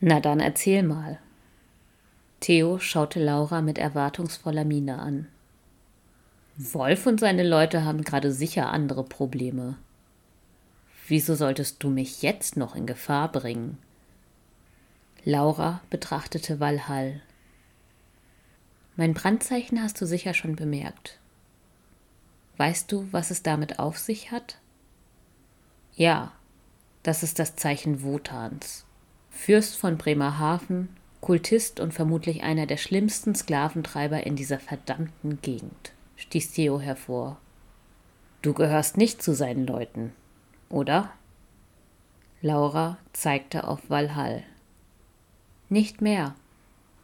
Na dann erzähl mal. Theo schaute Laura mit erwartungsvoller Miene an. Wolf und seine Leute haben gerade sicher andere Probleme. Wieso solltest du mich jetzt noch in Gefahr bringen? Laura betrachtete Walhall. Mein Brandzeichen hast du sicher schon bemerkt. Weißt du, was es damit auf sich hat? Ja, das ist das Zeichen Wotans. Fürst von Bremerhaven, Kultist und vermutlich einer der schlimmsten Sklaventreiber in dieser verdammten Gegend, stieß Theo hervor. Du gehörst nicht zu seinen Leuten, oder? Laura zeigte auf Walhall. Nicht mehr.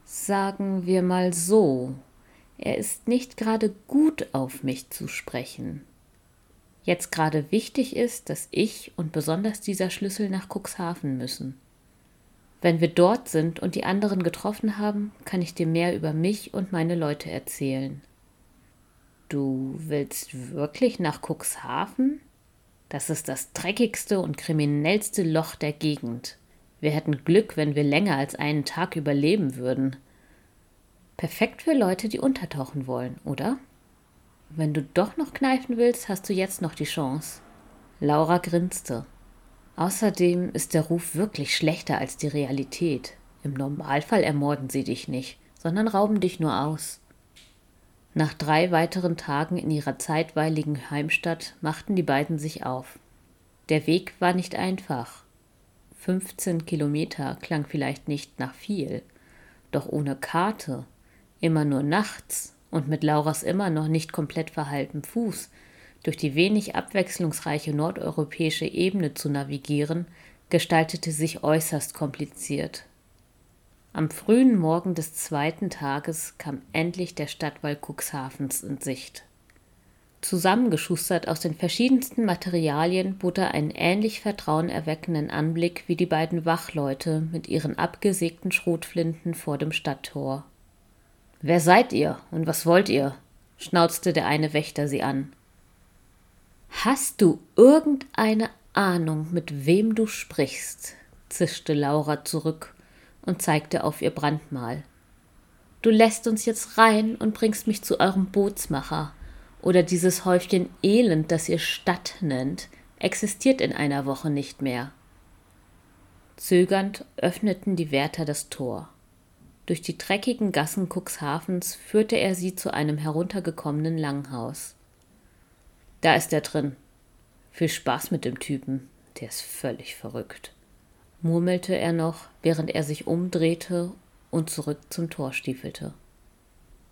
Sagen wir mal so, er ist nicht gerade gut auf mich zu sprechen. Jetzt gerade wichtig ist, dass ich und besonders dieser Schlüssel nach Cuxhaven müssen. Wenn wir dort sind und die anderen getroffen haben, kann ich dir mehr über mich und meine Leute erzählen. Du willst wirklich nach Cuxhaven? Das ist das dreckigste und kriminellste Loch der Gegend. Wir hätten Glück, wenn wir länger als einen Tag überleben würden. Perfekt für Leute, die untertauchen wollen, oder? Wenn du doch noch kneifen willst, hast du jetzt noch die Chance. Laura grinste. Außerdem ist der Ruf wirklich schlechter als die Realität. Im Normalfall ermorden sie dich nicht, sondern rauben dich nur aus. Nach drei weiteren Tagen in ihrer zeitweiligen Heimstatt machten die beiden sich auf. Der Weg war nicht einfach. 15 Kilometer klang vielleicht nicht nach viel, doch ohne Karte, immer nur nachts und mit Lauras immer noch nicht komplett verhalten Fuß durch die wenig abwechslungsreiche nordeuropäische Ebene zu navigieren, gestaltete sich äußerst kompliziert. Am frühen Morgen des zweiten Tages kam endlich der Stadtwall Cuxhavens in Sicht. Zusammengeschustert aus den verschiedensten Materialien bot er einen ähnlich vertrauenerweckenden Anblick wie die beiden Wachleute mit ihren abgesägten Schrotflinten vor dem Stadttor. Wer seid ihr und was wollt ihr? schnauzte der eine Wächter sie an. Hast du irgendeine Ahnung, mit wem du sprichst? zischte Laura zurück und zeigte auf ihr Brandmal. Du lässt uns jetzt rein und bringst mich zu eurem Bootsmacher oder dieses Häufchen Elend, das ihr Stadt nennt, existiert in einer Woche nicht mehr. Zögernd öffneten die Wärter das Tor. Durch die dreckigen Gassen Cuxhavens führte er sie zu einem heruntergekommenen Langhaus. Da ist er drin. Viel Spaß mit dem Typen, der ist völlig verrückt, murmelte er noch, während er sich umdrehte und zurück zum Tor stiefelte.